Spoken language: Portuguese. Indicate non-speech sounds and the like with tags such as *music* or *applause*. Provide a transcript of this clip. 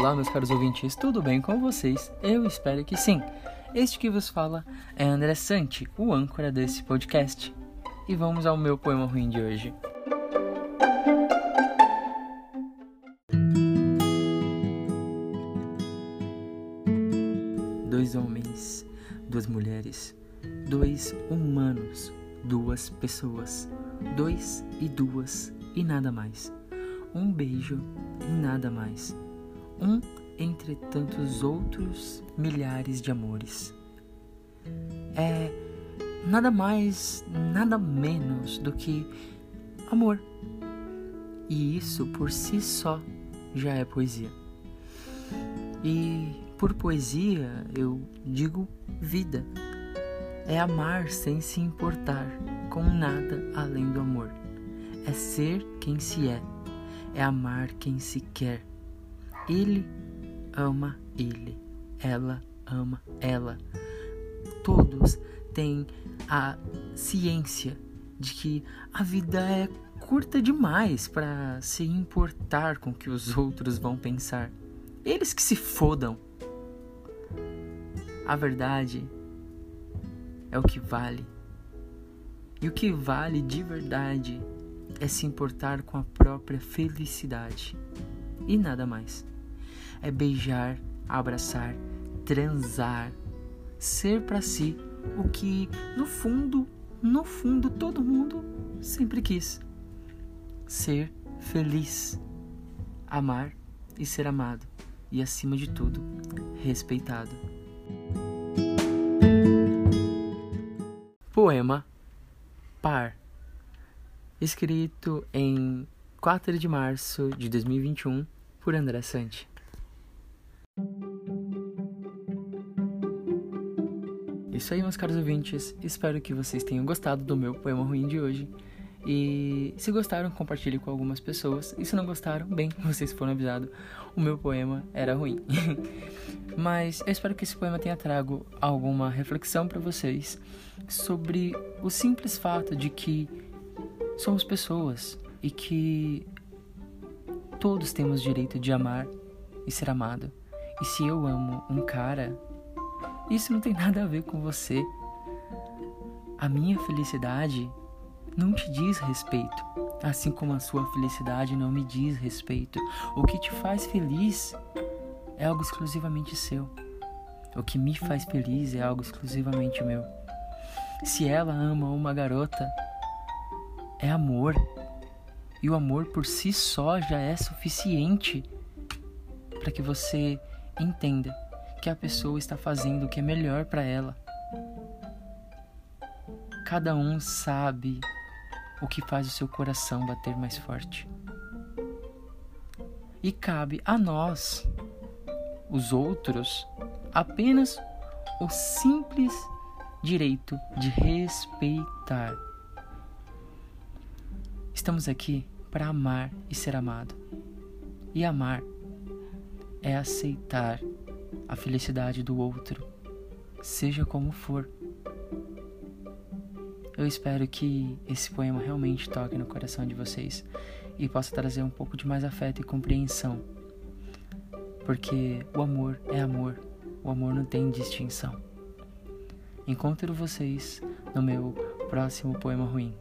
Olá, meus caros ouvintes, tudo bem com vocês? Eu espero que sim. Este que vos fala é André Santi, o âncora desse podcast. E vamos ao meu poema ruim de hoje. Dois homens, duas mulheres, dois humanos, duas pessoas, dois e duas e nada mais. Um beijo e nada mais. Um entre tantos outros milhares de amores. É nada mais, nada menos do que amor. E isso por si só já é poesia. E por poesia eu digo vida. É amar sem se importar com nada além do amor. É ser quem se é. É amar quem se quer. Ele ama ele. Ela ama ela. Todos têm a ciência de que a vida é curta demais para se importar com o que os outros vão pensar. Eles que se fodam. A verdade é o que vale. E o que vale de verdade é se importar com a própria felicidade e nada mais. É beijar, abraçar, transar, ser para si o que no fundo, no fundo todo mundo sempre quis. Ser feliz, amar e ser amado e acima de tudo, respeitado. Poema Par escrito em 4 de março de 2021 por André Santi. Isso aí, meus caros ouvintes. Espero que vocês tenham gostado do meu poema ruim de hoje. E se gostaram, compartilhe com algumas pessoas. E se não gostaram, bem, *laughs* vocês foram avisados, o meu poema era ruim. *laughs* Mas eu espero que esse poema tenha trago alguma reflexão para vocês sobre o simples fato de que somos pessoas e que todos temos direito de amar e ser amado. E se eu amo um cara, isso não tem nada a ver com você. A minha felicidade não te diz respeito, assim como a sua felicidade não me diz respeito. O que te faz feliz é algo exclusivamente seu. O que me faz feliz é algo exclusivamente meu. Se ela ama uma garota, é amor. E o amor por si só já é suficiente para que você entenda que a pessoa está fazendo o que é melhor para ela. Cada um sabe o que faz o seu coração bater mais forte. E cabe a nós, os outros, apenas o simples direito de respeitar. Estamos aqui para amar e ser amado. E amar é aceitar a felicidade do outro, seja como for. Eu espero que esse poema realmente toque no coração de vocês e possa trazer um pouco de mais afeto e compreensão. Porque o amor é amor, o amor não tem distinção. Encontro vocês no meu próximo poema ruim.